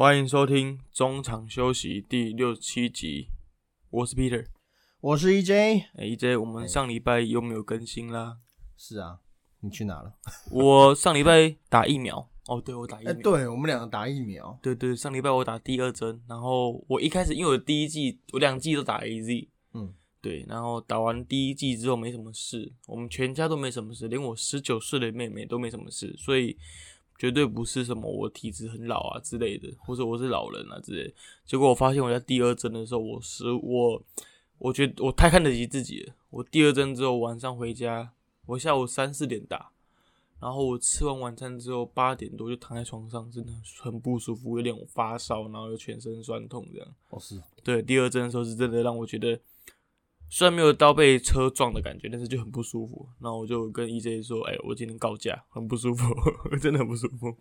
欢迎收听中场休息第六十七集，我是 Peter，我是 EJ。哎，EJ，我们上礼拜有没有更新啦？是啊，你去哪了？我上礼拜打疫苗。哦，对，我打疫苗。对我们两个打疫苗。对对，上礼拜我打第二针，然后我一开始因为我第一季我两季都打 AZ，嗯，对，然后打完第一季之后没什么事，我们全家都没什么事，连我十九岁的妹妹都没什么事，所以。绝对不是什么我体质很老啊之类的，或者我是老人啊之类。结果我发现我在第二针的时候，我是我，我觉得我太看得起自己了。我第二针之后晚上回家，我下午三四点打，然后我吃完晚餐之后八点多就躺在床上，真的很不舒服，有点发烧，然后又全身酸痛这样。哦，是对第二针的时候是真的让我觉得。虽然没有刀被车撞的感觉，但是就很不舒服。然后我就跟 EJ 说：“哎，我今天告假，很不舒服，真的很不舒服。”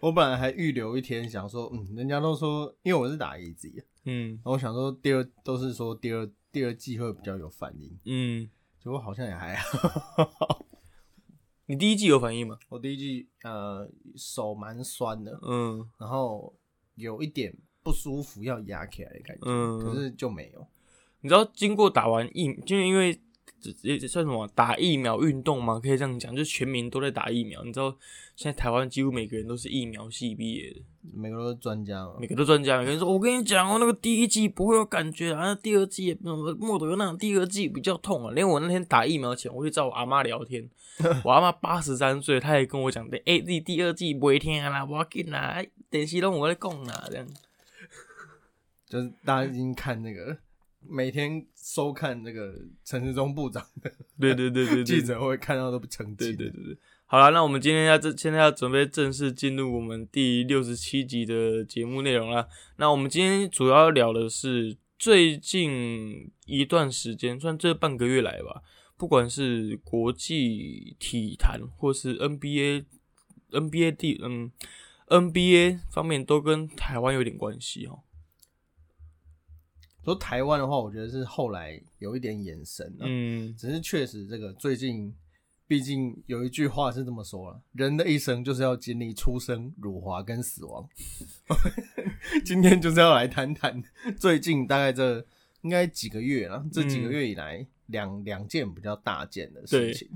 我本来还预留一天，想说，嗯，人家都说，因为我是打 EZ，嗯，然后我想说第二都是说第二第二季会比较有反应，嗯，结果好像也还好。你第一季有反应吗？我第一季呃手蛮酸的，嗯，然后有一点不舒服要压起来的感觉，嗯，可是就没有。你知道经过打完疫，就因为这这算什么打疫苗运动吗？可以这样讲，就全民都在打疫苗。你知道现在台湾几乎每个人都是疫苗系毕业的，每个都是专家，每个都专家。每个人说：“我跟你讲哦，那个第一季不会有感觉啊，第二季莫德那第二季比较痛啊。”连我那天打疫苗前，我去找我阿妈聊天，我阿妈八十三岁，她也跟我讲的：“哎，第第二季不会听啦，我紧啦，电视都我在讲啦，这样。”就是大家已经看那个。每天收看那个陈时中部长的，对对对对 记者会看到都不成对对对对，好了，那我们今天要这现在要准备正式进入我们第六十七集的节目内容了。那我们今天主要聊的是最近一段时间，算这半个月来吧，不管是国际体坛或是 NBA、NBA 地嗯 NBA 方面，都跟台湾有点关系哦。说台湾的话，我觉得是后来有一点眼神了。嗯，只是确实这个最近，毕竟有一句话是这么说了：人的一生就是要经历出生、辱华跟死亡。今天就是要来谈谈最近大概这应该几个月了，这几个月以来两两件比较大件的事情。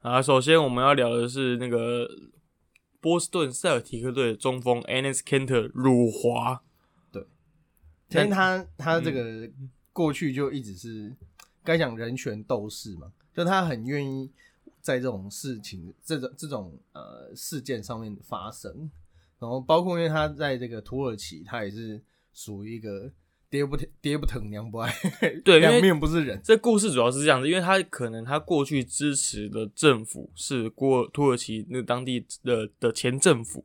啊，首先我们要聊的是那个波士顿塞尔提克队的中锋 Anis Kanter 辱华。因为他他这个过去就一直是该讲人权斗士嘛，就他很愿意在这种事情、这种这种呃事件上面发生，然后包括因为他在这个土耳其，他也是属于一个爹不爹不疼娘不爱，对，两面不是人。这故事主要是这样子，因为他可能他过去支持的政府是过土耳其那当地的的前政府，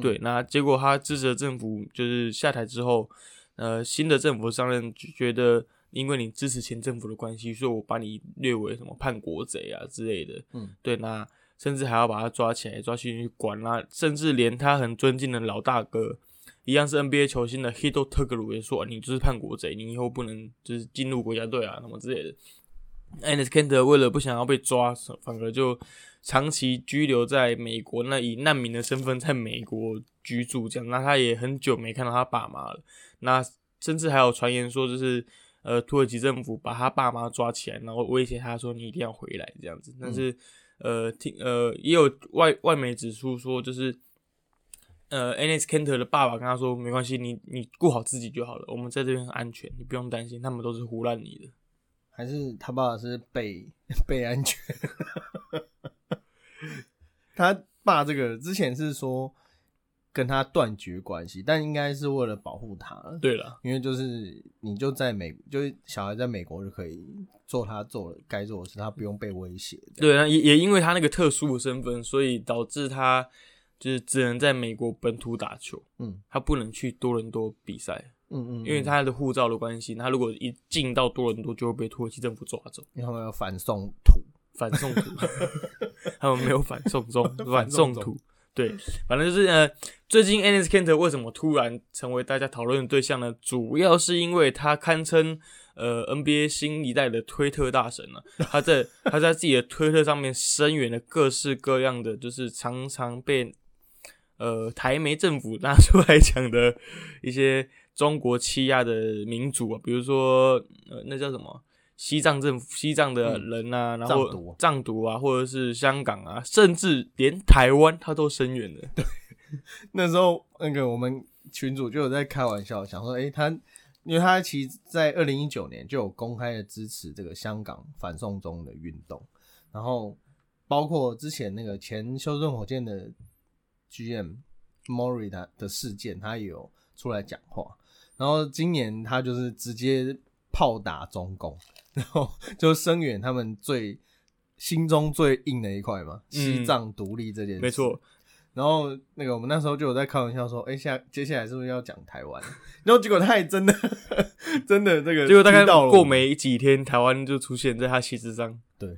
对，那结果他支持的政府就是下台之后。呃，新的政府上任觉得，因为你支持前政府的关系，所以我把你列为什么叛国贼啊之类的。嗯，对，那甚至还要把他抓起来，抓去管啦，甚至连他很尊敬的老大哥，一样是 NBA 球星的 Hito t u g l u 也说，你就是叛国贼，你以后不能就是进入国家队啊，什么之类的。Anis k e n t 为了不想要被抓，反而就长期居留在美国，那以难民的身份在美国居住，这样，那他也很久没看到他爸妈了。那甚至还有传言说，就是呃，土耳其政府把他爸妈抓起来，然后威胁他说你一定要回来这样子。但是呃，听呃，也有外外媒指出说，就是呃，Anis Kenter 的爸爸跟他说，没关系，你你顾好自己就好了，我们在这边很安全，你不用担心，他们都是胡乱你的。还是他爸爸是被被安全？他爸这个之前是说跟他断绝关系，但应该是为了保护他。对了，因为就是你就在美，就是小孩在美国就可以做他做该做的事，他不用被威胁。对啊，也也因为他那个特殊的身份，所以导致他就是只能在美国本土打球。嗯，他不能去多伦多比赛。嗯嗯，因为他的护照的关系，他如果一进到多伦多，就会被土耳其政府抓走。因为要反送土，反送土，他们没有反送中，反送土。对，反正就是呃，最近 Anis Kanter 为什么突然成为大家讨论的对象呢？主要是因为他堪称呃 NBA 新一代的推特大神了。他在他在自己的推特上面声援了各式各样的，就是常常被。呃台媒政府拿出来讲的一些中国欺压的民主啊，比如说呃那叫什么西藏政府、西藏的人啊，然后藏独啊，或者是香港啊，甚至连台湾他都声援了。对，那时候那个我们群主就有在开玩笑，想说，哎，他因为他其实在二零一九年就有公开的支持这个香港反送中的运动，然后。包括之前那个前修正火箭的 GM Mori 的的事件，他也有出来讲话。然后今年他就是直接炮打中共，然后就声援他们最心中最硬的一块嘛，西藏独立这件事。没错。然后那个我们那时候就有在开玩笑说，哎，下接下来是不是要讲台湾？然后结果他也真的 真的这个，结果大概过没几天，台湾就出现在他旗帜上。对。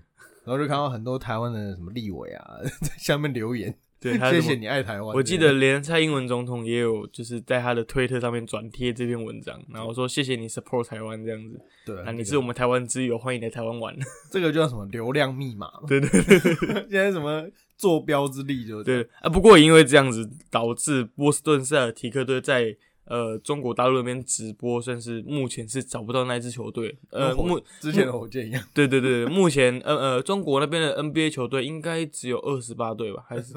然后就看到很多台湾的什么立委啊，在下面留言，对，谢谢你爱台湾。我记得连蔡英文总统也有，就是在他的推特上面转贴这篇文章，然后说谢谢你 support 台湾这样子。对，那你是我们台湾之友，欢迎来台湾玩。这个叫什么流量密码？对对对，现在什么坐标之力就对啊。不过因为这样子，导致波士顿塞尔提克队在。呃，中国大陆那边直播，算是目前是找不到那支球队。呃，目之前的火箭一样。对对对，目前呃呃，中国那边的 NBA 球队应该只有二十八队吧？还是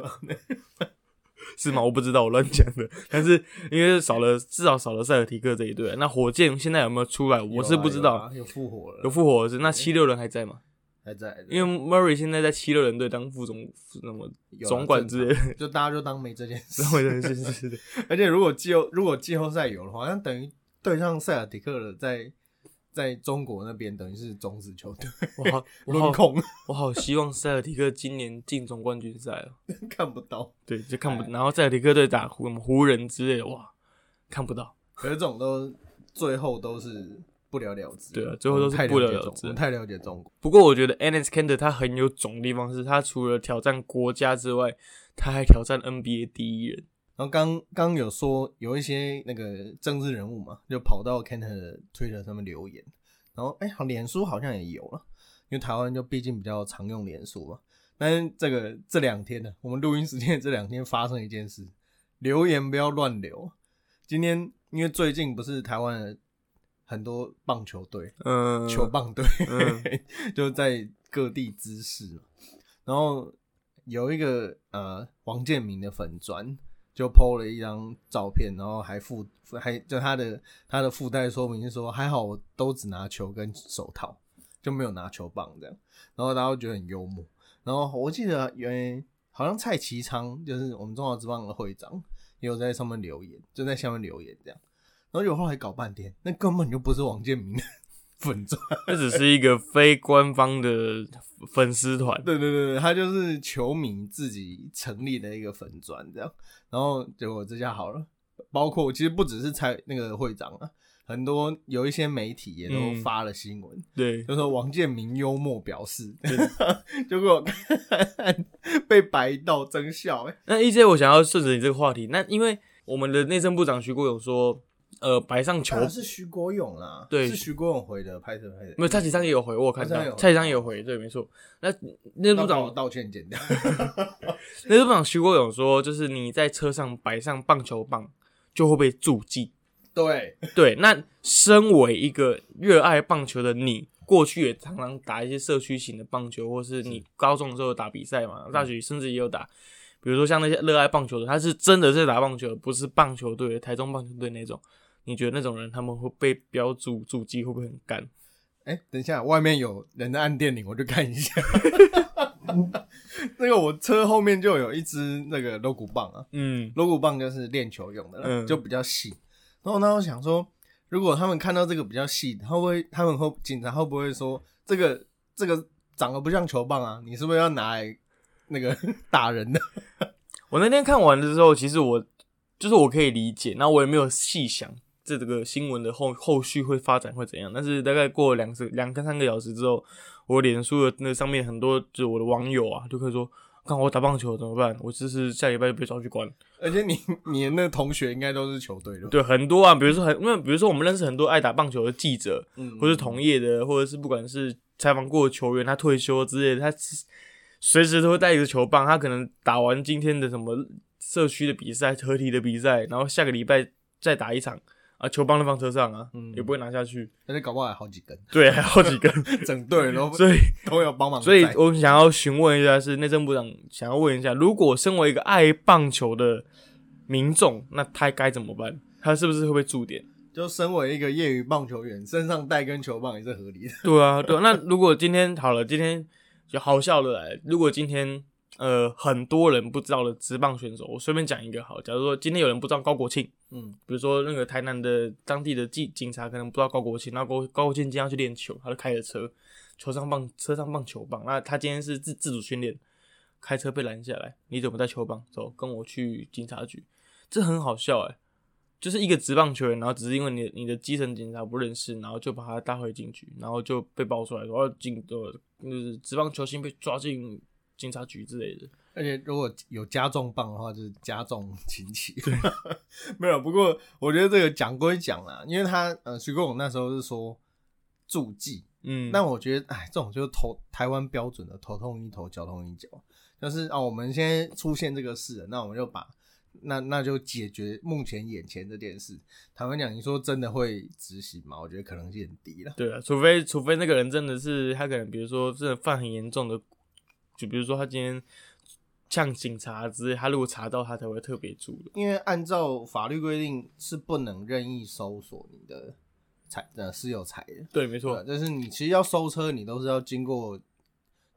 是吗？我不知道，我乱讲的。但是因为少了，至少少了塞尔提克这一队。那火箭现在有没有出来？我是不知道。有复活了。有复活是？那七六人还在吗？还在，因为 Murray 现在在七六人队当副总，那么总管之类，就大家就当没这件事。是是是是。而且如果季后如果季后赛有的话，那等于对上塞尔迪克了，在在中国那边等于是种子球队。我好 轮空，我好希望塞尔迪克今年进总冠军赛哦。看不到，对，就看不。然后塞尔迪克队打湖湖人之类的，哇，看不到。可是这种都最后都是。不了了之，对啊，最后都是不了了之。太了解中国。不过我觉得 Anis Kander 他很有种的地方是，他除了挑战国家之外，他还挑战 NBA 第一人。然后刚刚有说有一些那个政治人物嘛，就跑到 Kender 的 Twitter 上面留言。然后哎，好，脸书好像也有了，因为台湾就毕竟比较常用脸书嘛。但是这个这两天呢，我们录音时间这两天发生一件事，留言不要乱留。今天因为最近不是台湾的。很多棒球队，嗯，球棒队 就在各地滋事然后有一个呃王建民的粉砖就 PO 了一张照片，然后还附还就他的他的附带说明是说还好我都只拿球跟手套，就没有拿球棒这样。然后大家都觉得很幽默。然后我记得原好像蔡其昌就是我们中华之棒的会长，也有在上面留言，就在下面留言这样。然后有后来搞半天，那根本就不是王建民的 粉钻，那只是一个非官方的粉丝团。对对对对，他就是球迷自己成立的一个粉钻这样。然后结果这下好了，包括其实不只是蔡那个会长啊，很多有一些媒体也都发了新闻，对，就说王建民幽默表示，结果 被白到真笑。哎，那 E J，我想要顺着你这个话题，那因为我们的内政部长徐国勇说。呃，摆上球是徐国勇啦，对，是徐国勇回的，拍摄拍的。没有蔡启章也有回，我看到蔡启章也有回，对，没错。那那部长道歉剪掉。那部长徐国勇说，就是你在车上摆上棒球棒，就会被注记。对对，那身为一个热爱棒球的你，过去也常常打一些社区型的棒球，或是你高中的时候打比赛嘛，大学甚至也有打。比如说像那些热爱棒球的，他是真的在打棒球，不是棒球队、台中棒球队那种。你觉得那种人他们会被标注主机会不会很干？哎，等一下，外面有人在按电铃，我就 看一下。那个我车后面就有一支那个锣鼓棒啊，嗯，锣鼓棒就是练球用的，嗯，就比较细。然后呢，我想说，如果他们看到这个比较细，会不会他们会警察会不会说这个这个长得不像球棒啊？你是不是要拿来那个 打人的？我那天看完的时候，其实我就是我可以理解，那我也没有细想。这这个新闻的后后续会发展会怎样？但是大概过两次两个三个小时之后，我脸书的那上面很多就是我的网友啊，就可以说，看我打棒球怎么办？我就是下礼拜就被抓去关。而且你 你的那个同学应该都是球队的，对，很多啊，比如说很因为比如说我们认识很多爱打棒球的记者，嗯，或是同业的，或者是不管是采访过的球员，他退休之类的，他随时都会带一个球棒，他可能打完今天的什么。社区的比赛、合体的比赛，然后下个礼拜再打一场啊，球棒都放车上啊，也不会拿下去。而且搞不好还好几根，对，还好几根，整队都所以都有帮忙。所以我想要询问一下，是内政部长想要问一下，如果身为一个爱棒球的民众，那他该怎么办？他是不是会被驻点？就身为一个业余棒球员，身上带根球棒也是合理的。对啊，对。那如果今天好了，今天就好笑的来，如果今天。呃，很多人不知道的职棒选手，我随便讲一个好。假如说今天有人不知道高国庆，嗯，比如说那个台南的当地的警警察可能不知道高国庆，那高高国庆今天要去练球，他就开着车，球上棒，车上棒球棒，那他今天是自自主训练，开车被拦下来，你怎么带球棒？走，跟我去警察局，这很好笑哎，就是一个职棒球员，然后只是因为你你的基层警察不认识，然后就把他带回警局，然后就被爆出来说，哦，警的，就是职棒球星被抓进。警察局之类的，而且如果有加重棒的话，就是加重刑期。没有。不过我觉得这个讲归讲啦，因为他呃，徐国勇那时候是说助记，嗯，那我觉得哎，这种就是头台湾标准的头痛医头，脚痛医脚，就是啊，我们现在出现这个事，那我们就把那那就解决目前眼前这件事。坦白讲，你说真的会执行吗？我觉得可能性很低了。对啊，除非除非那个人真的是他可能，比如说真的犯很严重的。就比如说，他今天像警察之类，他如果查到，他才会特别注的。因为按照法律规定，是不能任意搜索你的财呃私有财的。对，没错。但是你其实要搜车，你都是要经过，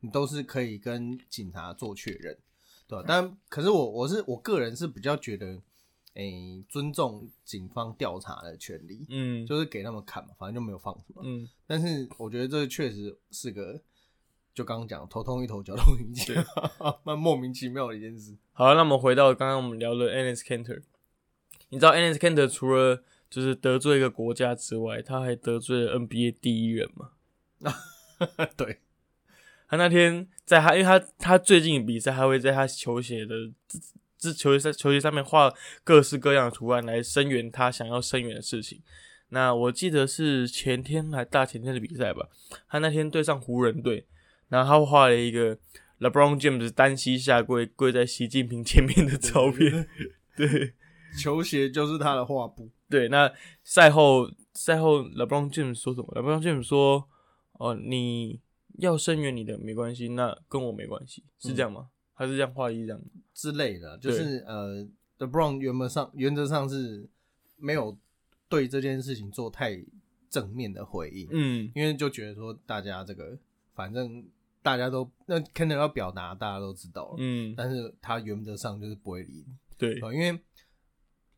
你都是可以跟警察做确认，对吧？但可是我我是我个人是比较觉得，诶，尊重警方调查的权利，嗯，就是给他们看嘛，反正就没有放什么，嗯。但是我觉得这确实是个。就刚刚讲头痛一头，脚痛一脚，蛮莫名其妙的一件事。好，那我们回到刚刚我们聊的 Anis Kanter，你知道 Anis Kanter 除了就是得罪一个国家之外，他还得罪了 NBA 第一人嘛？对，他那天在他，因为他他最近比赛，他会在他球鞋的这球鞋上球鞋上面画各式各样的图案来声援他想要声援的事情。那我记得是前天还大前天的比赛吧？他那天对上湖人队。然后他画了一个 LeBron James 单膝下跪，跪在习近平前面的照片。对，球鞋就是他的画布。对，那赛后赛后 LeBron James 说什么？LeBron James 说：“哦，你要声援你的没关系，那跟我没关系，是这样吗？还是这样画一这样之类的？就是呃，The Brown 原本上原则上是没有对这件事情做太正面的回应。嗯，因为就觉得说大家这个反正。大家都那 e n 要表达，大家都知道了。嗯，但是他原则上就是不会理。对，因为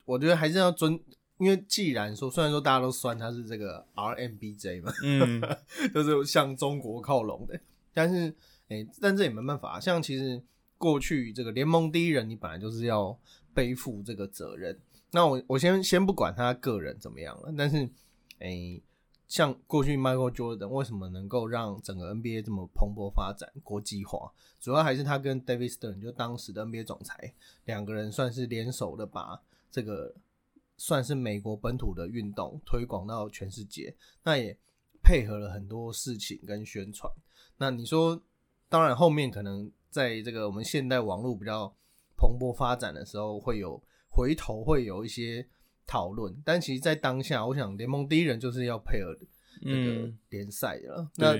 我觉得还是要尊，因为既然说，虽然说大家都算他是这个 RMBJ 嘛，嗯，就是向中国靠拢的，但是哎，但这也没办法。像其实过去这个联盟第一人，你本来就是要背负这个责任。那我我先先不管他个人怎么样了，但是哎。像过去 Michael Jordan 为什么能够让整个 NBA 这么蓬勃发展、国际化，主要还是他跟 David Stern 就当时的 NBA 总裁两个人算是联手的，把这个算是美国本土的运动推广到全世界。那也配合了很多事情跟宣传。那你说，当然后面可能在这个我们现代网络比较蓬勃发展的时候，会有回头会有一些。讨论，但其实，在当下，我想联盟第一人就是要配合这个联赛了。那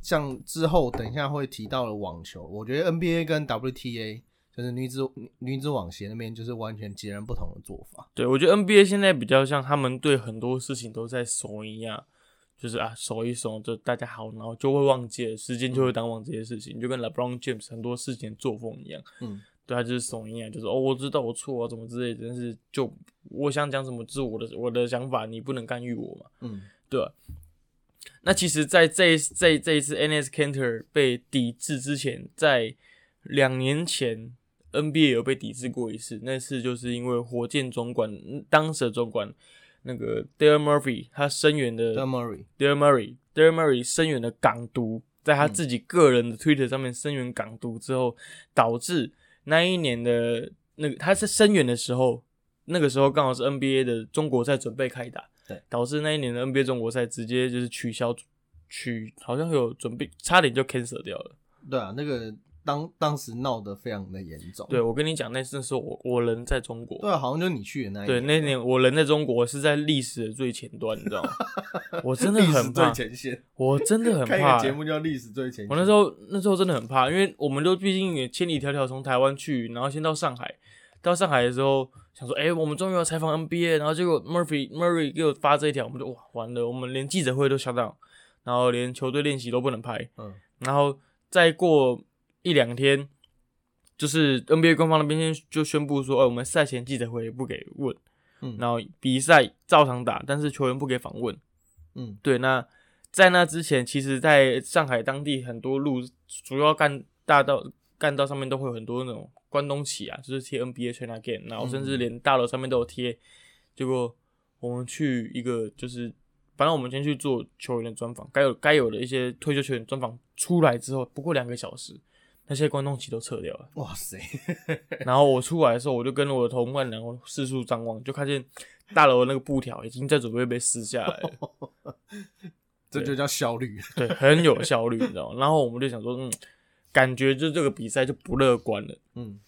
像之后等一下会提到的网球，我觉得 NBA 跟 WTA 就是女子女子网协那边就是完全截然不同的做法。对，我觉得 NBA 现在比较像他们对很多事情都在怂一样，就是啊怂一怂，就大家好，然后就会忘记了，时间就会淡忘这些事情，就跟 LeBron James 很多事情作风一样。嗯。对他就是怂一样，就是哦，我知道我错啊，怎么之类的，但是就我想讲什么，是我的我的想法，你不能干预我嘛。嗯，对。那其实，在这这这一次 N S Canter 被抵制之前，在两年前 N B A 有被抵制过一次，那次就是因为火箭总管当时的总管那个 Dale Murphy 他声援的 Dale Murray Dale Murray Dale Murray 声援的港独，在他自己个人的 Twitter 上面声援港独之后，导致。那一年的那个他是声援的时候，那个时候刚好是 NBA 的中国赛准备开打，对，导致那一年的 NBA 中国赛直接就是取消，取好像有准备差点就 cancel 掉了。对啊，那个当当时闹得非常的严重。对，我跟你讲，那那时候我我人在中国。对，好像就你去的那一对那年我人在中国是在历史的最前端，你知道吗？我真的很怕，最前线。我真的很 怕。节目叫历史最前线。我那时候那时候真的很怕，因为我们都毕竟也千里迢迢从台湾去，然后先到上海。到上海的时候，想说，哎，我们终于要采访 NBA，然后结果 Murphy Murray 给我发这一条，我们就哇，完了，我们连记者会都下档，然后连球队练习都不能拍，嗯，然后再过一两天，就是 NBA 官方那边就宣布说，哎，我们赛前记者会不给问，嗯，然后比赛照常打，但是球员不给访问，嗯，对，那在那之前，其实在上海当地很多路主要干大道干道上面都会有很多那种。关东旗啊，就是贴 NBA China Game，然后甚至连大楼上面都有贴。结果我们去一个，就是反正我们先去做球员的专访，该有该有的一些退休球员专访出来之后，不过两个小时，那些关东旗都撤掉了。哇塞！然后我出来的时候，我就跟我的同伴然后四处张望，就看见大楼那个布条已经在准备被撕下来了。这就叫效率，对，很有效率，你知道吗？然后我们就想说，嗯。感觉就这个比赛就不乐观了，嗯，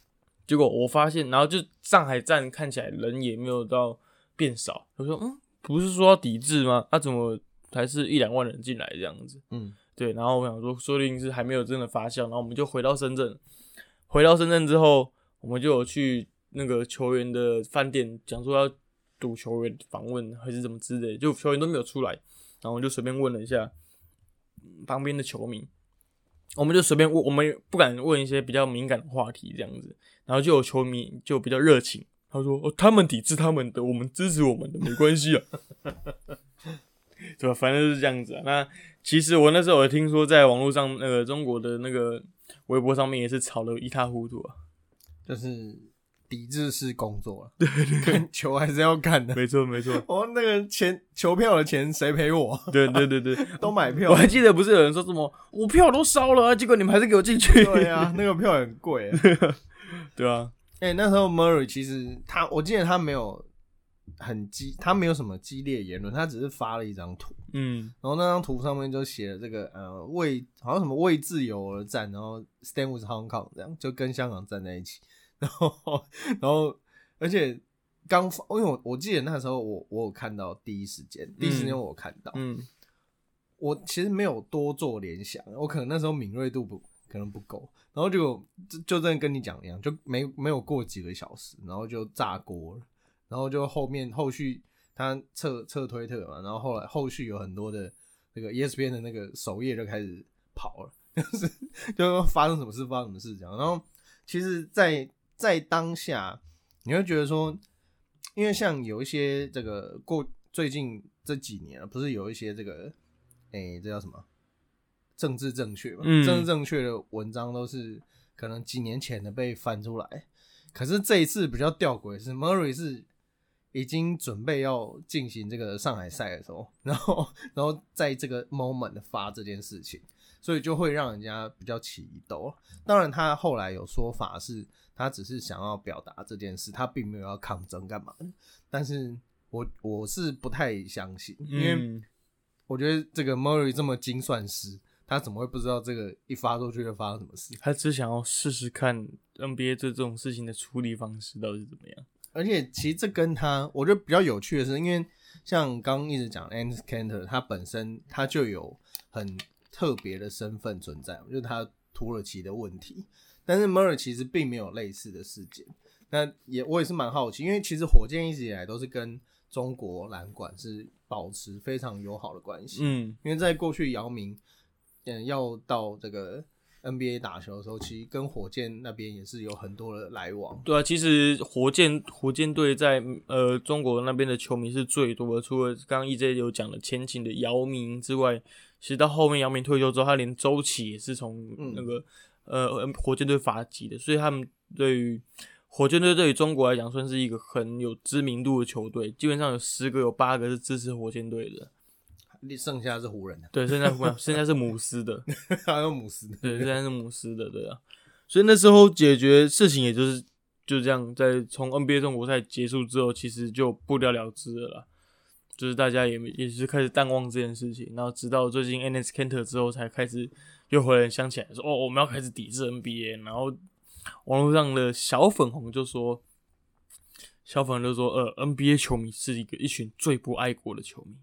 结果我发现，然后就上海站看起来人也没有到变少。我说，嗯，不是说要抵制吗？他怎么还是一两万人进来这样子？嗯，对。然后我想说，说不定是还没有真的发酵。然后我们就回到深圳，回到深圳之后，我们就有去那个球员的饭店，讲说要赌球员访问还是怎么之类，就球员都没有出来，然后我就随便问了一下旁边的球迷。我们就随便问，我们不敢问一些比较敏感的话题，这样子，然后就有球迷就比较热情，他说：“哦，他们抵制他们的，我们支持我们的，没关系啊。” 对吧？反正是这样子啊。那其实我那时候有听说，在网络上那个中国的那个微博上面也是吵得一塌糊涂啊，就是。抵制式工作了，对，球还是要看的，没错没错。哦，那个钱球票的钱谁赔我？对对对对，都买票。我还记得不是有人说什么我票都烧了，结果你们还是给我进去。对啊，那个票很贵。对啊，哎，那时候 Murray 其实他，我记得他没有很激，他没有什么激烈言论，他只是发了一张图，嗯，然后那张图上面就写了这个呃为好像什么为自由而战，然后 Stand with Hong Kong 这样，就跟香港站在一起。然后，然后，而且刚发，因为我我记得那时候我我有看到第一时间，第一时间我有看到，嗯，我其实没有多做联想，我可能那时候敏锐度不可能不够，然后就就就真的跟你讲一样，就没没有过几个小时，然后就炸锅了，然后就后面后续他撤撤推特嘛，然后后来后续有很多的那个 ESPN 的那个首页就开始跑了，就是就发生什么事发生什么事这样，然后其实，在在当下，你会觉得说，因为像有一些这个过最近这几年，不是有一些这个，哎，这叫什么政治正确嘛？政治正确的文章都是可能几年前的被翻出来，可是这一次比较吊诡是，Murray 是已经准备要进行这个上海赛的时候，然后然后在这个 moment 发这件事情，所以就会让人家比较起疑窦。当然，他后来有说法是。他只是想要表达这件事，他并没有要抗争干嘛。但是我我是不太相信，因为我觉得这个 Murray 这么精算师，他怎么会不知道这个一发出去会发生什么事？他只想要试试看 NBA 对这种事情的处理方式到底是怎么样。而且其实这跟他，我觉得比较有趣的是，因为像刚刚一直讲 a n s c a n t e r 他本身他就有很特别的身份存在，就是他土耳其的问题。但是 Murray 其实并没有类似的事件，那也我也是蛮好奇，因为其实火箭一直以来都是跟中国篮管是保持非常友好的关系，嗯，因为在过去姚明嗯要到这个 NBA 打球的时候，其实跟火箭那边也是有很多的来往。对啊，其实火箭火箭队在呃中国那边的球迷是最多的，除了刚刚 EJ 有讲的前景的姚明之外，其实到后面姚明退休之后，他连周琦也是从那个。呃，火箭队发迹的，所以他们对于火箭队对于中国来讲，算是一个很有知名度的球队。基本上有十个有八个是支持火箭队的，剩下是湖人 的。对，剩下湖人，剩下是姆斯的，还有姆斯的。对，现在是姆斯的，对啊。所以那时候解决事情，也就是就这样，在从 NBA 中国赛结束之后，其实就不了了之了啦。就是大家也也是开始淡忘这件事情，然后直到最近 N.S. Kanter 之后，才开始。又回来想起来说，哦，我们要开始抵制 NBA，然后网络上的小粉红就说，小粉红就说，呃，NBA 球迷是一个一群最不爱国的球迷。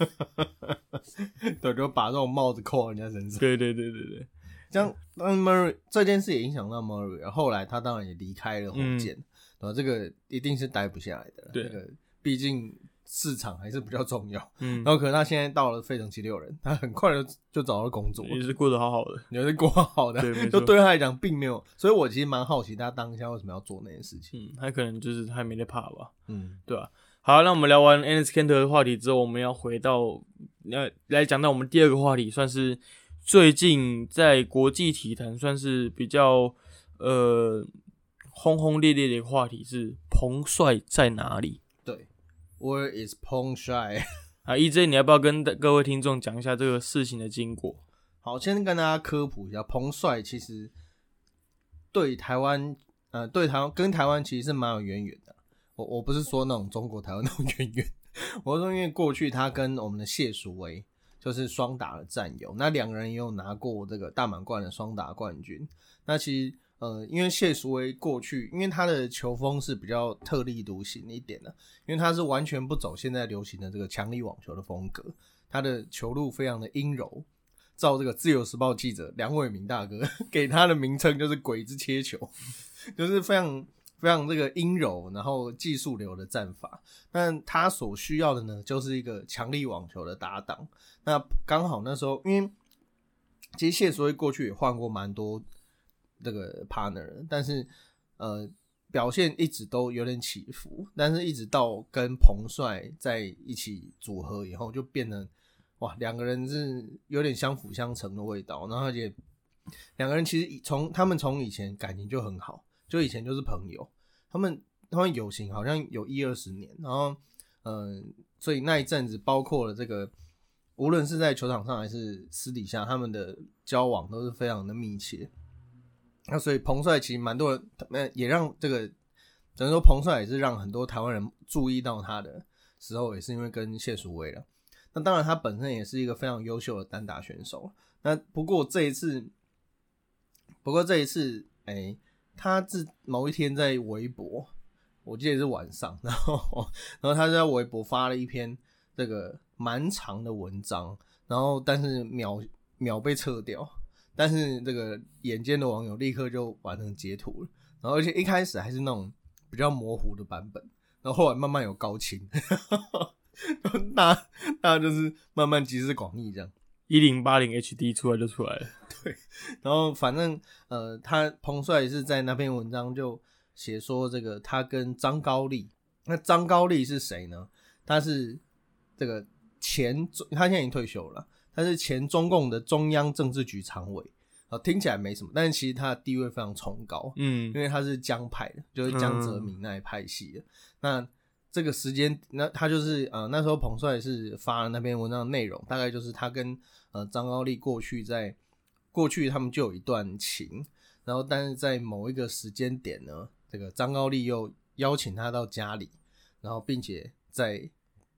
对，就把这种帽子扣到人家身上。对对对对对，像 Murray 这件事也影响到 Murray，后来他当然也离开了火箭，啊，这个一定是待不下来的。对，毕竟市场还是比较重要。嗯，然后可能他现在到了费城七六人，他很快就就找到工作，也是过得好好的，也是过好的。对，就对他来讲并没有，所以我其实蛮好奇他当下为什么要做那件事情。嗯，他可能就是他没得怕吧。嗯，对吧？好，那我们聊完 Anis Kanter 的话题之后，我们要回到呃来讲到我们第二个话题，算是最近在国际体坛算是比较呃轰轰烈烈的一个话题是彭帅在哪里？对，Where is 彭帅？啊，EJ，你要不要跟各位听众讲一下这个事情的经过？好，先跟大家科普一下，彭帅其实对台湾呃对台湾跟台湾其实是蛮有渊源的。我我不是说那种中国台湾那种渊源，我是说因为过去他跟我们的谢淑薇就是双打的战友，那两个人也有拿过这个大满贯的双打冠军。那其实呃，因为谢淑薇过去因为他的球风是比较特立独行一点的，因为他是完全不走现在流行的这个强力网球的风格，他的球路非常的阴柔。照这个自由时报记者梁伟明大哥 给他的名称就是“鬼子切球”，就是非常。非常这个阴柔，然后技术流的战法，那他所需要的呢，就是一个强力网球的搭档。那刚好那时候，因为其实谢所以过去也换过蛮多这个 partner，但是呃表现一直都有点起伏。但是一直到跟彭帅在一起组合以后，就变得哇，两个人是有点相辅相成的味道。然后而且两个人其实从他们从以前感情就很好。就以前就是朋友，他们他们友情好像有一二十年，然后嗯，所以那一阵子包括了这个，无论是在球场上还是私底下，他们的交往都是非常的密切。那所以彭帅其实蛮多人，也让这个，只能说彭帅也是让很多台湾人注意到他的时候，也是因为跟谢淑薇了。那当然他本身也是一个非常优秀的单打选手。那不过这一次，不过这一次，哎。他是某一天在微博，我记得是晚上，然后然后他在微博发了一篇这个蛮长的文章，然后但是秒秒被撤掉，但是这个眼尖的网友立刻就完成截图了，然后而且一开始还是那种比较模糊的版本，然后后来慢慢有高清，大大家就是慢慢集思广益这样。一零八零 HD 出来就出来了，对。然后反正呃，他彭帅是在那篇文章就写说，这个他跟张高丽，那张高丽是谁呢？他是这个前，他现在已经退休了，他是前中共的中央政治局常委啊，听起来没什么，但是其实他的地位非常崇高，嗯，因为他是江派的，就是江泽民那一派系的，那。这个时间，那他就是呃，那时候彭帅是发了那篇文章的内容，大概就是他跟呃张高丽过去在过去他们就有一段情，然后但是在某一个时间点呢，这个张高丽又邀请他到家里，然后并且在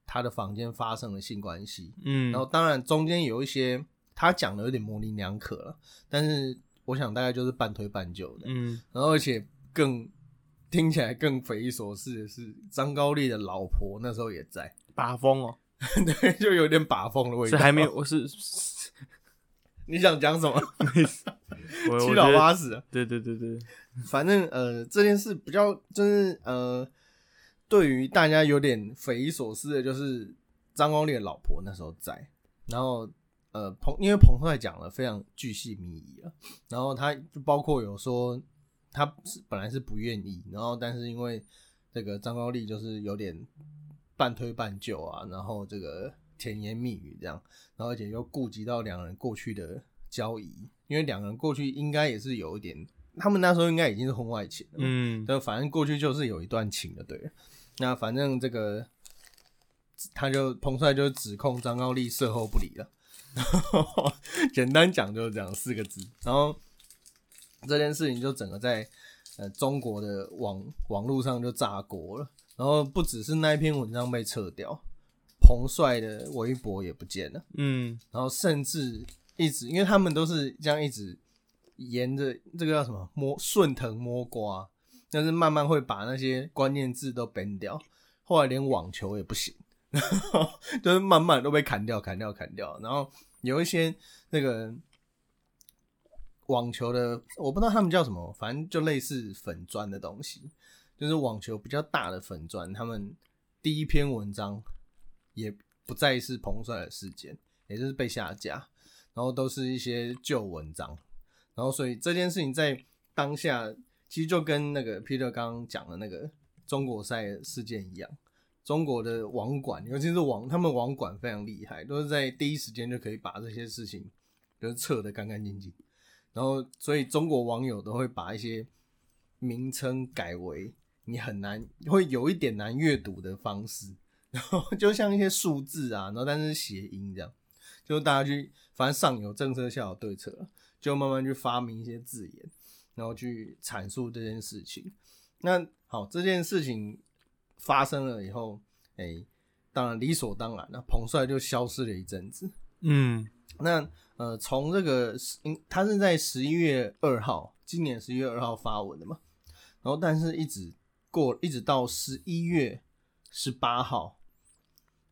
他的房间发生了性关系，嗯，然后当然中间有一些他讲的有点模棱两可了，但是我想大概就是半推半就的，嗯，然后而且更。听起来更匪夷所思的是，张高丽的老婆那时候也在。把风哦，对，就有点把风的味道。是还没有，我是你想讲什么？七老八十。对对对对，反正呃，这件事比较就是呃，对于大家有点匪夷所思的，就是张高丽的老婆那时候在，然后呃彭，因为彭帅讲了非常巨细靡遗啊，然后他就包括有说。他是本来是不愿意，然后但是因为这个张高丽就是有点半推半就啊，然后这个甜言蜜语这样，然后而且又顾及到两人过去的交易，因为两人过去应该也是有一点，他们那时候应该已经是婚外情了，嗯，但反正过去就是有一段情的，对。那反正这个他就彭帅就指控张高丽事后不理了，简单讲就是这样四个字，然后。这件事情就整个在呃中国的网网络上就炸锅了，然后不只是那一篇文章被撤掉，彭帅的微博也不见了，嗯，然后甚至一直，因为他们都是这样一直沿着这个叫什么摸顺藤摸瓜，但是慢慢会把那些关键字都 ban 掉。后来连网球也不行，然 后就是慢慢都被砍掉、砍掉、砍掉。然后有一些那个网球的，我不知道他们叫什么，反正就类似粉砖的东西，就是网球比较大的粉砖。他们第一篇文章也不再是彭帅的事件，也就是被下架，然后都是一些旧文章。然后所以这件事情在当下，其实就跟那个 Peter 刚刚讲的那个。中国赛事件一样，中国的网管，尤其是网，他们网管非常厉害，都是在第一时间就可以把这些事情都撤得干干净净。然后，所以中国网友都会把一些名称改为你很难，会有一点难阅读的方式，然后 就像一些数字啊，然后但是谐音这样，就大家去，反正上有政策，下有对策，就慢慢去发明一些字眼，然后去阐述这件事情。那好，这件事情发生了以后，哎，当然理所当然，那彭帅就消失了一阵子。嗯，那呃，从这个，他是在十一月二号，今年十一月二号发文的嘛，然后但是一直过，一直到十一月十八号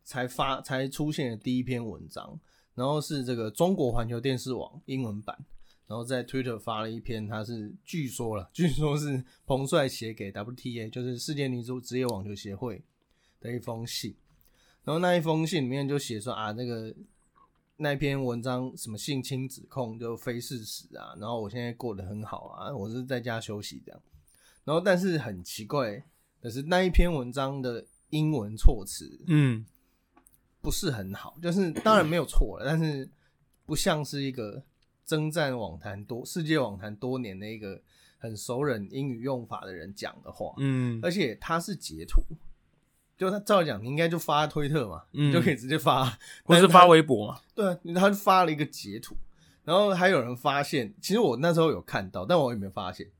才发，才出现了第一篇文章，然后是这个中国环球电视网英文版。然后在 Twitter 发了一篇，他是据说了，据说是彭帅写给 WTA，就是世界女足职业网球协会的一封信。然后那一封信里面就写说啊，那个那篇文章什么性侵指控就非事实啊。然后我现在过得很好啊，我是在家休息这样。然后但是很奇怪的是，那一篇文章的英文措辞，嗯，不是很好，就是当然没有错了，但是不像是一个。征战网坛多世界网坛多年的一个很熟人英语用法的人讲的话，嗯，而且他是截图，就他照讲，你应该就发推特嘛，嗯，就可以直接发，不是发微博嘛，对，他就发了一个截图，然后还有人发现，其实我那时候有看到，但我也没发现，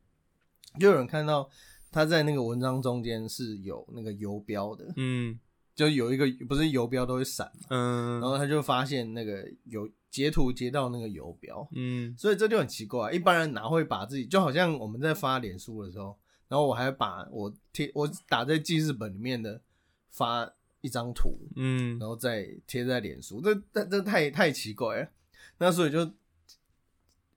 就有人看到他在那个文章中间是有那个游标的，嗯，就有一个不是游标都会闪，嗯，然后他就发现那个有。截图截到那个游标，嗯，所以这就很奇怪，一般人哪会把自己就好像我们在发脸书的时候，然后我还把我贴我打在记事本里面的发一张图，嗯，然后再贴在脸书，这这这太太奇怪了。那所以就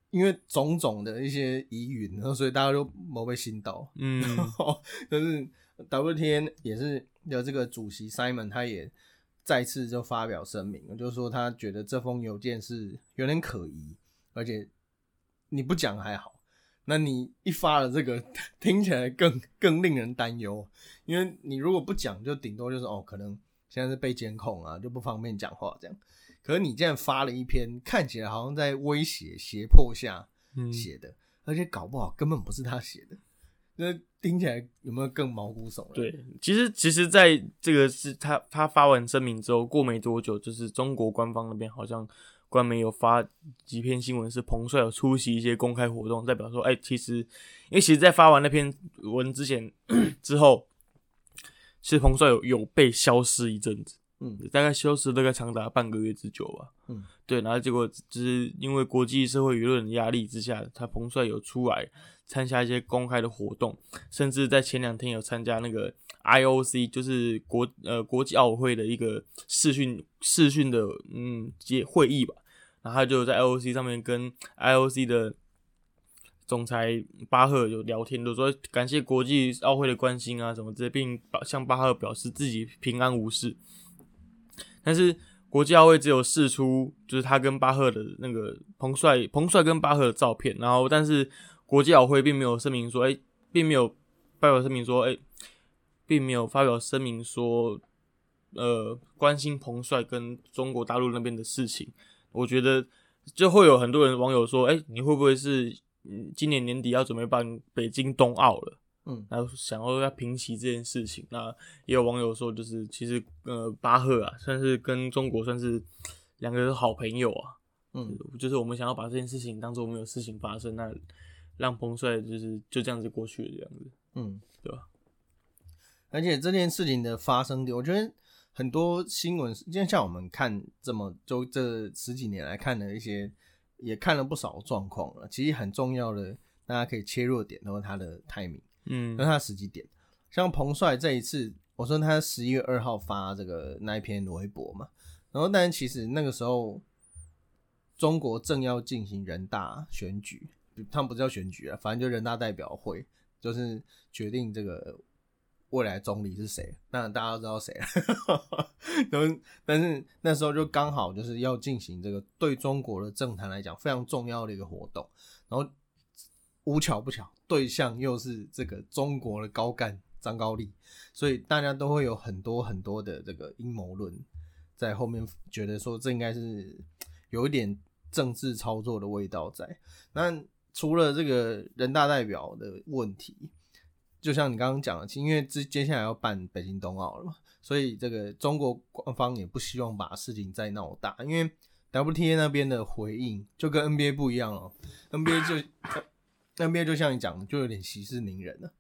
因为种种的一些疑云，然后所以大家都没被心到，嗯，但是 N 也是有这个主席 Simon 他也。再次就发表声明，就是说他觉得这封邮件是有点可疑，而且你不讲还好，那你一发了这个，听起来更更令人担忧。因为你如果不讲，就顶多就是哦，可能现在是被监控啊，就不方便讲话这样。可是你竟然发了一篇，看起来好像在威胁、胁迫下写的，而且搞不好根本不是他写的。那听起来有没有更毛骨悚然？对，其实其实，在这个是他他发完声明之后，过没多久，就是中国官方那边好像官媒有发几篇新闻，是彭帅有出席一些公开活动，代表说，哎，其实因为其实，在发完那篇文之前 之后，其实彭帅有有被消失一阵子。嗯，大概消失大概长达半个月之久吧。嗯，对，然后结果就是因为国际社会舆论压力之下，他彭帅有出来参加一些公开的活动，甚至在前两天有参加那个 IOC，就是国呃国际奥委会的一个视讯视讯的嗯接会议吧。然后他就在 IOC 上面跟 IOC 的总裁巴赫有聊天，就说感谢国际奥会的关心啊什么之类，并向巴赫表示自己平安无事。但是国际奥会只有释出就是他跟巴赫的那个彭帅彭帅跟巴赫的照片，然后但是国际奥会并没有声明说，哎，并没有发表声明说，哎，并没有发表声明说，呃，关心彭帅跟中国大陆那边的事情。我觉得就会有很多人网友说，哎，你会不会是今年年底要准备办北京冬奥了？嗯，然后想要要平息这件事情，那也有网友说，就是其实呃，巴赫啊，算是跟中国算是两个人好朋友啊，嗯，就是我们想要把这件事情当做没有事情发生，那让彭帅就是就这样子过去了，这样子，嗯，对吧？而且这件事情的发生地，我觉得很多新闻，就像我们看这么就这十几年来看的一些也看了不少状况了。其实很重要的，大家可以切入点，然后他的 timing，嗯，跟他时机点。像彭帅这一次，我说他十一月二号发这个那一篇微博嘛，然后但是其实那个时候中国正要进行人大选举，他们不叫选举啊，反正就人大代表会，就是决定这个。未来总理是谁？那大家都知道谁了。但但是那时候就刚好就是要进行这个对中国的政坛来讲非常重要的一个活动，然后无巧不巧，对象又是这个中国的高干张高丽，所以大家都会有很多很多的这个阴谋论在后面，觉得说这应该是有一点政治操作的味道在。那除了这个人大代表的问题。就像你刚刚讲的，因为接接下来要办北京冬奥了嘛，所以这个中国官方也不希望把事情再闹大。因为 WTA 那边的回应就跟 NBA 不一样哦，NBA 就 NBA 就像你讲，就有点息事宁人了。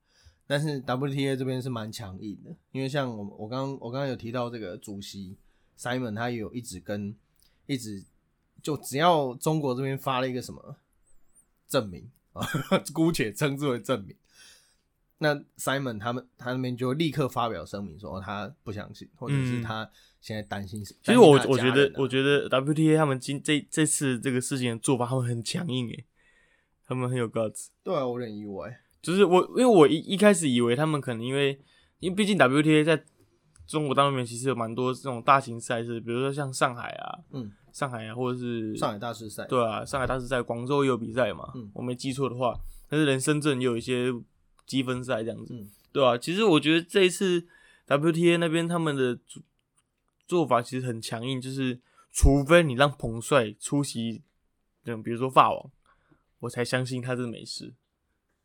但是 WTA 这边是蛮强硬的，因为像我我刚我刚刚有提到这个主席 Simon，他也有一直跟一直就只要中国这边发了一个什么证明啊，姑且称之为证明。那 Simon 他们他那边就立刻发表声明说他不相信，或者是他现在担心什么？其实我我觉得我觉得 WTA 他们今这这次这个事情的做法，他们很强硬诶，他们很有 guts。对啊，我有点意外。就是我因为我一一开始以为他们可能因为因为毕竟 WTA 在中国大陆面其实有蛮多这种大型赛事，比如说像上海啊，嗯，上海啊，或者是上海大师赛，对啊，上海大师赛，广州也有比赛嘛，嗯，我没记错的话，但是连深圳也有一些。积分赛这样子，对啊？其实我觉得这一次 WTA 那边他们的做法其实很强硬，就是除非你让彭帅出席，嗯，比如说法网，我才相信他是没事。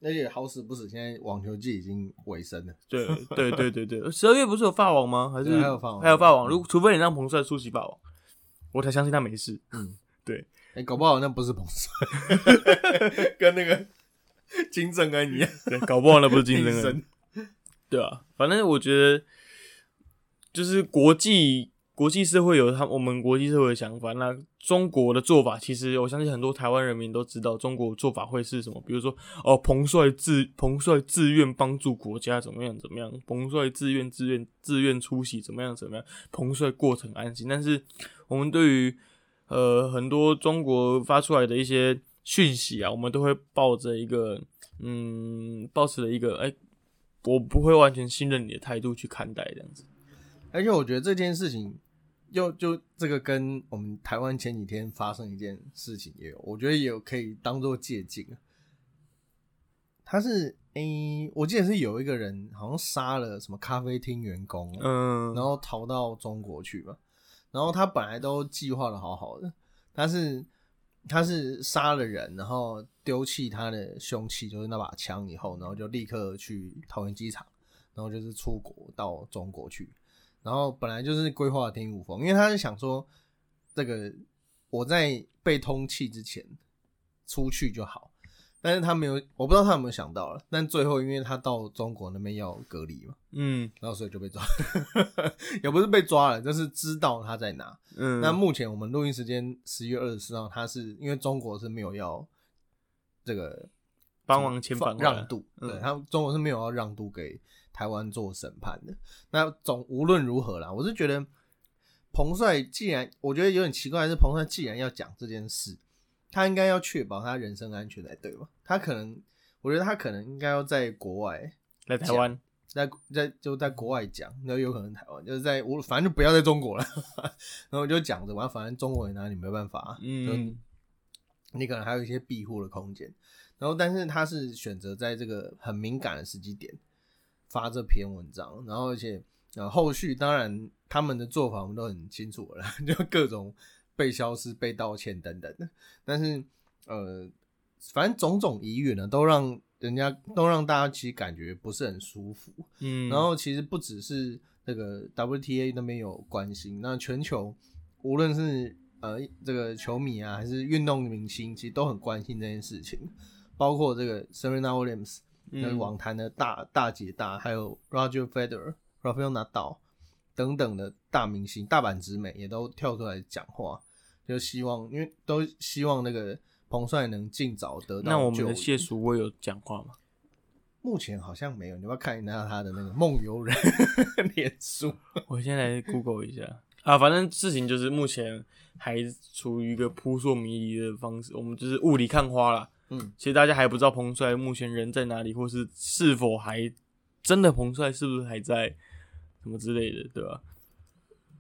而且好死不死，现在网球季已经尾声了。对 对对对对，十二月不是有法网吗？还是还有法网？还有法网。如除非你让彭帅出席法网，我才相信他没事。嗯，对。哎，搞不好那不是彭帅，跟那个。金正恩一样，搞不好那不是金正恩，对啊，反正我觉得就是国际国际社会有他我们国际社会的想法，那中国的做法其实我相信很多台湾人民都知道，中国做法会是什么？比如说哦，彭帅自彭帅自愿帮助国家怎么样怎么样，彭帅自愿自愿自愿出席怎么样怎么样，彭帅过程安心。但是我们对于呃很多中国发出来的一些。讯息啊，我们都会抱着一个，嗯，抱持了一个，哎，我不会完全信任你的态度去看待这样子。而且我觉得这件事情，又就这个跟我们台湾前几天发生一件事情也有，我觉得也有可以当做借鉴。他是，哎，我记得是有一个人好像杀了什么咖啡厅员工，嗯，然后逃到中国去嘛，然后他本来都计划的好好的，他是。他是杀了人，然后丢弃他的凶器，就是那把枪，以后，然后就立刻去桃园机场，然后就是出国到中国去，然后本来就是规划天衣无缝，因为他是想说，这个我在被通气之前出去就好。但是他没有，我不知道他有没有想到了。但最后，因为他到中国那边要隔离嘛，嗯，然后所以就被抓，也不是被抓了，就是知道他在哪。嗯，那目前我们录音时间十月二十四号，他是因为中国是没有要这个帮忙签放让渡，对他中国是没有要让渡给台湾做审判的。那总无论如何啦，我是觉得彭帅既然我觉得有点奇怪，是彭帅既然要讲这件事。他应该要确保他人身安全才对吧？他可能，我觉得他可能应该要在国外，在台湾，在在就在国外讲，那有可能台湾就是在我反正就不要在中国了，然后就讲着，完反正中国人拿你没办法，嗯，你可能还有一些庇护的空间，然后但是他是选择在这个很敏感的时机点发这篇文章，然后而且呃后续当然他们的做法我们都很清楚了，就各种。被消失、被道歉等等的，但是呃，反正种种疑云呢，都让人家都让大家其实感觉不是很舒服。嗯，然后其实不只是那个 WTA 那边有关心，那全球无论是呃这个球迷啊，还是运动明星，其实都很关心这件事情。包括这个 Serena Williams，那网坛的大大姐大，还有 Roger Federer、Rafael Nadal 等等的大明星、大阪直美也都跳出来讲话。就希望，因为都希望那个彭帅能尽早得到。那我们的谢淑薇有讲话吗？目前好像没有，你要看一下他的那个梦游人脸书。我先来 Google 一下啊，反正事情就是目前还处于一个扑朔迷离的方式，我们就是雾里看花了。嗯，其实大家还不知道彭帅目前人在哪里，或是是否还真的彭帅是不是还在什么之类的，对吧？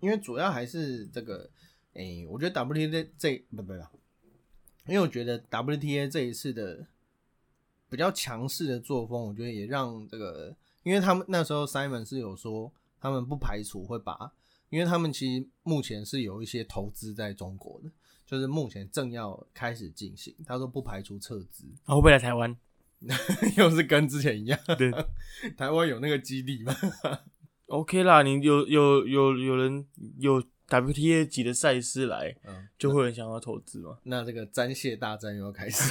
因为主要还是这个，哎，我觉得 WTA 这不不不，因为我觉得 WTA 这一次的。比较强势的作风，我觉得也让这个，因为他们那时候 Simon 是有说，他们不排除会把，因为他们其实目前是有一些投资在中国的，就是目前正要开始进行，他说不排除撤资，会不会来台湾？又是跟之前一样，对，台湾有那个基地吗？OK 啦，你有有有有人有。WTA 级的赛事来，就会很想要投资嘛。那这个沾蟹大战又要开始，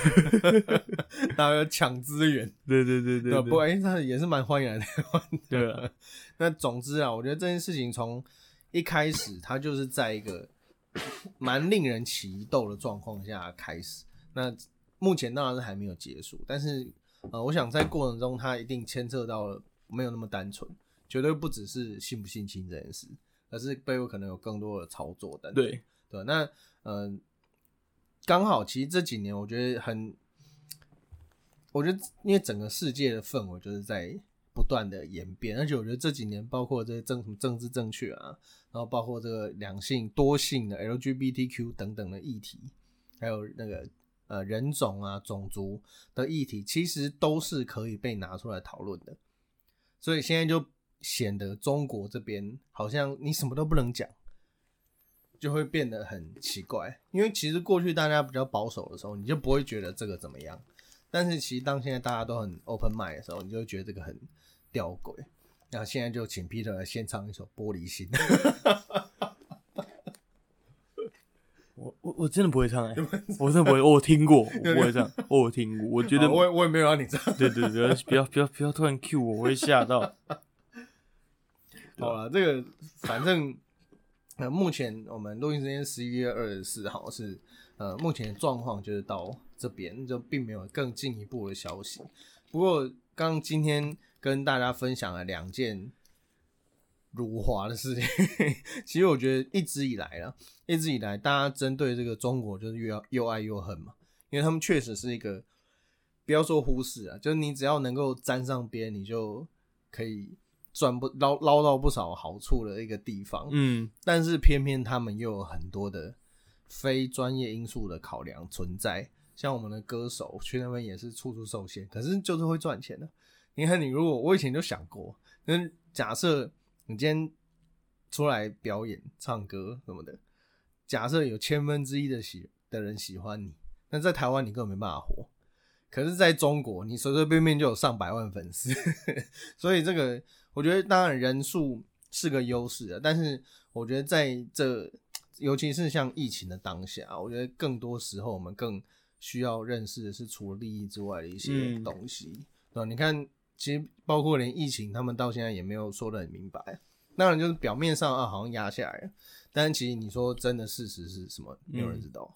大家要抢资源。对对对对，不，哎，他也是蛮欢迎来台湾。对啊，那总之啊，我觉得这件事情从一开始，他就是在一个蛮令人奇斗的状况下开始。那目前当然是还没有结束，但是呃，我想在过程中，它一定牵涉到了没有那么单纯，绝对不只是信不信亲这件事。而是背后可能有更多的操作的，对对。那嗯，刚好其实这几年我觉得很，我觉得因为整个世界的氛围就是在不断的演变，而且我觉得这几年包括这些政政治正确啊，然后包括这个两性多性的 LGBTQ 等等的议题，还有那个呃人种啊种族的议题，其实都是可以被拿出来讨论的。所以现在就。显得中国这边好像你什么都不能讲，就会变得很奇怪。因为其实过去大家比较保守的时候，你就不会觉得这个怎么样。但是其实当现在大家都很 open mind 的时候，你就会觉得这个很吊诡。那现在就请 Peter 来先唱一首《玻璃心》。我我我真的不会唱哎，我真的不会。我听过，我不会唱。我听过，我觉得我我也没有让你唱。对对对，不要不要不要突然 cue 我，我会吓到。好了，这个反正呃，目前我们录音时间十一月二十四号是呃，目前状况就是到这边，就并没有更进一步的消息。不过刚今天跟大家分享了两件辱华的事情，其实我觉得一直以来啊，一直以来大家针对这个中国就是越又爱又恨嘛，因为他们确实是一个不要说忽视啊，就是你只要能够沾上边，你就可以。赚不捞捞到不少好处的一个地方，嗯，但是偏偏他们又有很多的非专业因素的考量存在，像我们的歌手去那边也是处处受限，可是就是会赚钱的。你看，你如果我以前就想过，那假设你今天出来表演唱歌什么的，假设有千分之一的喜的人喜欢你，那在台湾你根本没办法活，可是在中国你随随便便就有上百万粉丝，所以这个。我觉得当然人数是个优势啊，但是我觉得在这，尤其是像疫情的当下，我觉得更多时候我们更需要认识的是除了利益之外的一些东西，对吧？你看，其实包括连疫情，他们到现在也没有说的很明白。当然，就是表面上啊，好像压下来了，但是其实你说真的事实是什么，没有人知道。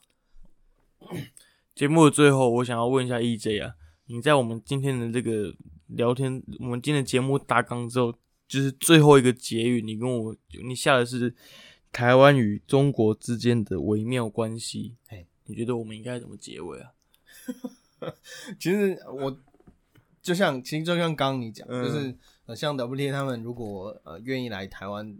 节目的最后，我想要问一下 EJ 啊，你在我们今天的这个。聊天，我们今天的节目大纲之后，就是最后一个结语。你跟我，你下的是台湾与中国之间的微妙关系。嘿，你觉得我们应该怎么结尾啊？其实我就像，其实就像刚刚你讲，就是呃，像 WT 他们如果呃愿意来台湾，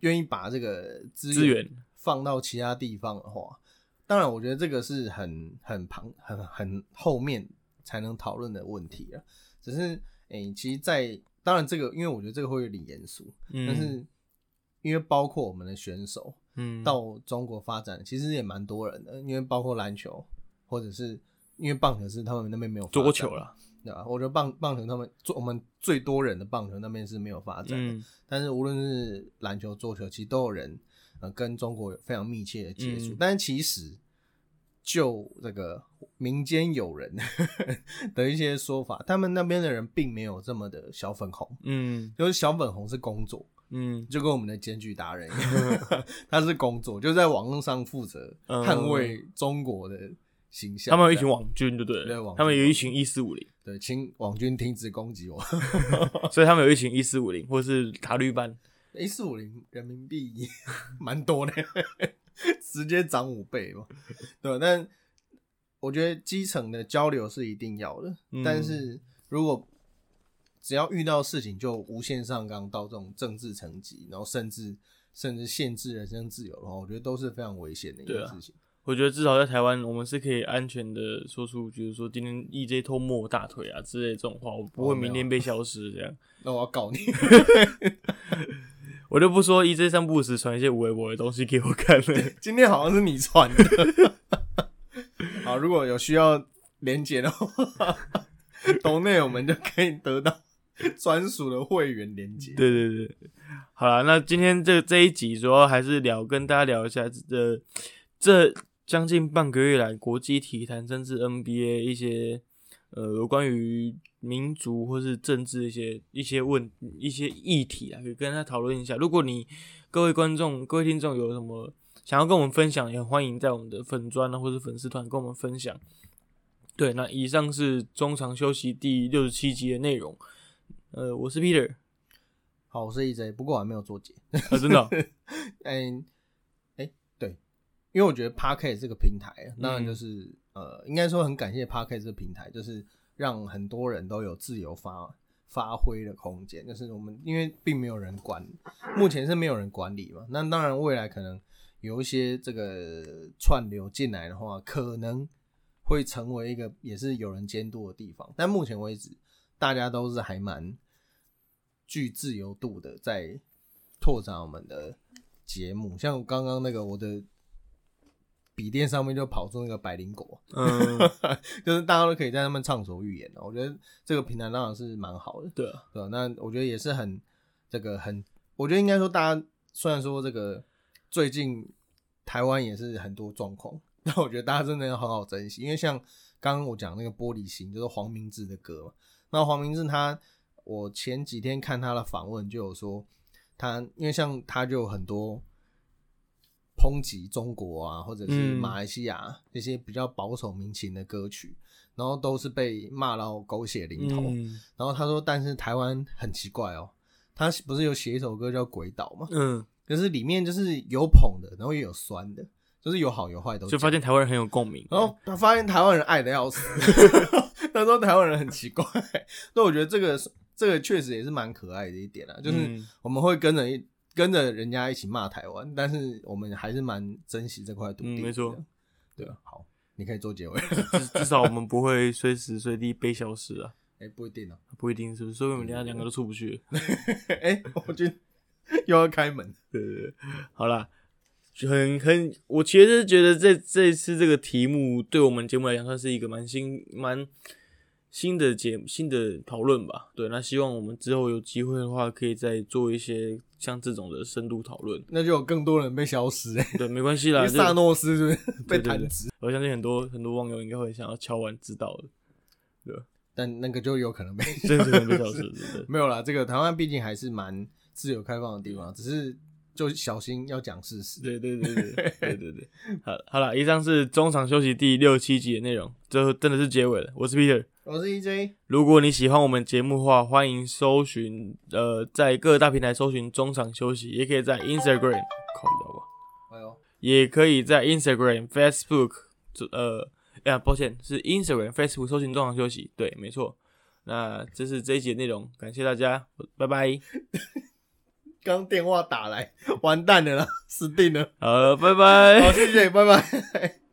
愿意把这个资源放到其他地方的话，当然我觉得这个是很很旁很很后面才能讨论的问题啊。只是，诶，其实，在当然这个，因为我觉得这个会有点严肃，但是因为包括我们的选手，嗯，到中国发展，其实也蛮多人的，因为包括篮球，或者是因为棒球是他们那边没有桌球了，对吧？我觉得棒棒球他们做我们最多人的棒球那边是没有发展的，但是无论是篮球、桌球，其实都有人呃跟中国有非常密切的接触，但是其实。就这个民间友人 的一些说法，他们那边的人并没有这么的小粉红，嗯，就是小粉红是工作，嗯，就跟我们的检举达人一样，他是工作，就在网络上负责捍卫中国的形象。他们有一群网军，对不对？他们有一群一四五零，对，请网军停止攻击我。所以他们有一群一四五零，或是塔绿班。一四五零人民币 蛮多的，直接涨五倍嘛。对，但我觉得基层的交流是一定要的，但是如果只要遇到事情就无限上纲到这种政治层级，然后甚至甚至限制人身自由的话，我觉得都是非常危险的一件事情。我觉得至少在台湾，我们是可以安全的说出，就是说今天 EJ 偷摸我大腿啊之类这种话，我不会明天被消失这样。那我要告你，我就不说 EJ 散步时传一些无微博的东西给我看了。今天好像是你传的。好，如果有需要连接的话，懂内我们就可以得到。专属的会员连接。对对对，好了，那今天这这一集主要还是聊，跟大家聊一下这这将近半个月来国际体坛甚至 NBA 一些呃有关于民族或是政治一些一些问一些议题啊，可以跟他讨论一下。如果你各位观众、各位听众有什么想要跟我们分享，也欢迎在我们的粉砖啊或者粉丝团跟我们分享。对，那以上是中场休息第六十七集的内容。呃，我是 Peter，好，我是 EJ，不过我还没有做结啊，真的，嗯，哎，对，因为我觉得 Parket 这个平台，当然就是呃，应该说很感谢 Parket 这个平台，就是让很多人都有自由发发挥的空间，就是我们因为并没有人管，目前是没有人管理嘛，那当然未来可能有一些这个串流进来的话，可能会成为一个也是有人监督的地方，但目前为止。大家都是还蛮具自由度的，在拓展我们的节目。像刚刚那个，我的笔电上面就跑出那个百灵果，嗯，就是大家都可以在上面畅所欲言的。我觉得这个平台当然是蛮好的，对对。那我觉得也是很这个很，我觉得应该说，大家虽然说这个最近台湾也是很多状况，但我觉得大家真的要好好珍惜，因为像刚刚我讲那个玻璃心，就是黄明志的歌嘛。那黄明志他，我前几天看他的访问就有说，他因为像他就很多抨击中国啊，或者是马来西亚这些比较保守民情的歌曲，然后都是被骂到狗血淋头。然后他说，但是台湾很奇怪哦，他不是有写一首歌叫《鬼岛》吗？嗯，可是里面就是有捧的，然后也有酸的，就是有好有坏都。就发现台湾人很有共鸣，然后他发现台湾人爱的要死。他说台湾人很奇怪，那我觉得这个这个确实也是蛮可爱的一点啊，就是我们会跟着一跟着人家一起骂台湾，但是我们还是蛮珍惜这块土地。没错，对啊，好，你可以做结尾。至少我们不会随时随地被消失啊。哎，不一定啊，不一定是不是？所以我们两两个都出不去。哎，我觉得又要开门。对对对，好了。很很，我其实觉得这这一次这个题目对我们节目来讲算是一个蛮新蛮新的节目新的讨论吧。对，那希望我们之后有机会的话，可以再做一些像这种的深度讨论。那就有更多人被消失哎。对，没关系啦。萨诺斯是不是被弹指？我相信很多很多网友应该会想要敲完知道的。对，但那个就有可能被 真的被消失。没有啦，这个台湾毕竟还是蛮自由开放的地方，只是。就小心要讲事实。对对对对 对对对。好，好了，以上是中场休息第六七集的内容，最后真的是结尾了。我是 Peter，我是 EJ。如果你喜欢我们节目的话，欢迎搜寻呃，在各大平台搜寻中场休息，也可以在 Instagram 靠到吧。哎呦，也可以在 Instagram、Facebook，呃，呀，抱歉，是 Instagram、Facebook 搜寻中场休息。对，没错。那这是这一集的内容，感谢大家，拜拜。刚电话打来，完蛋了啦，死定了。好了，拜拜。好，谢谢，拜拜。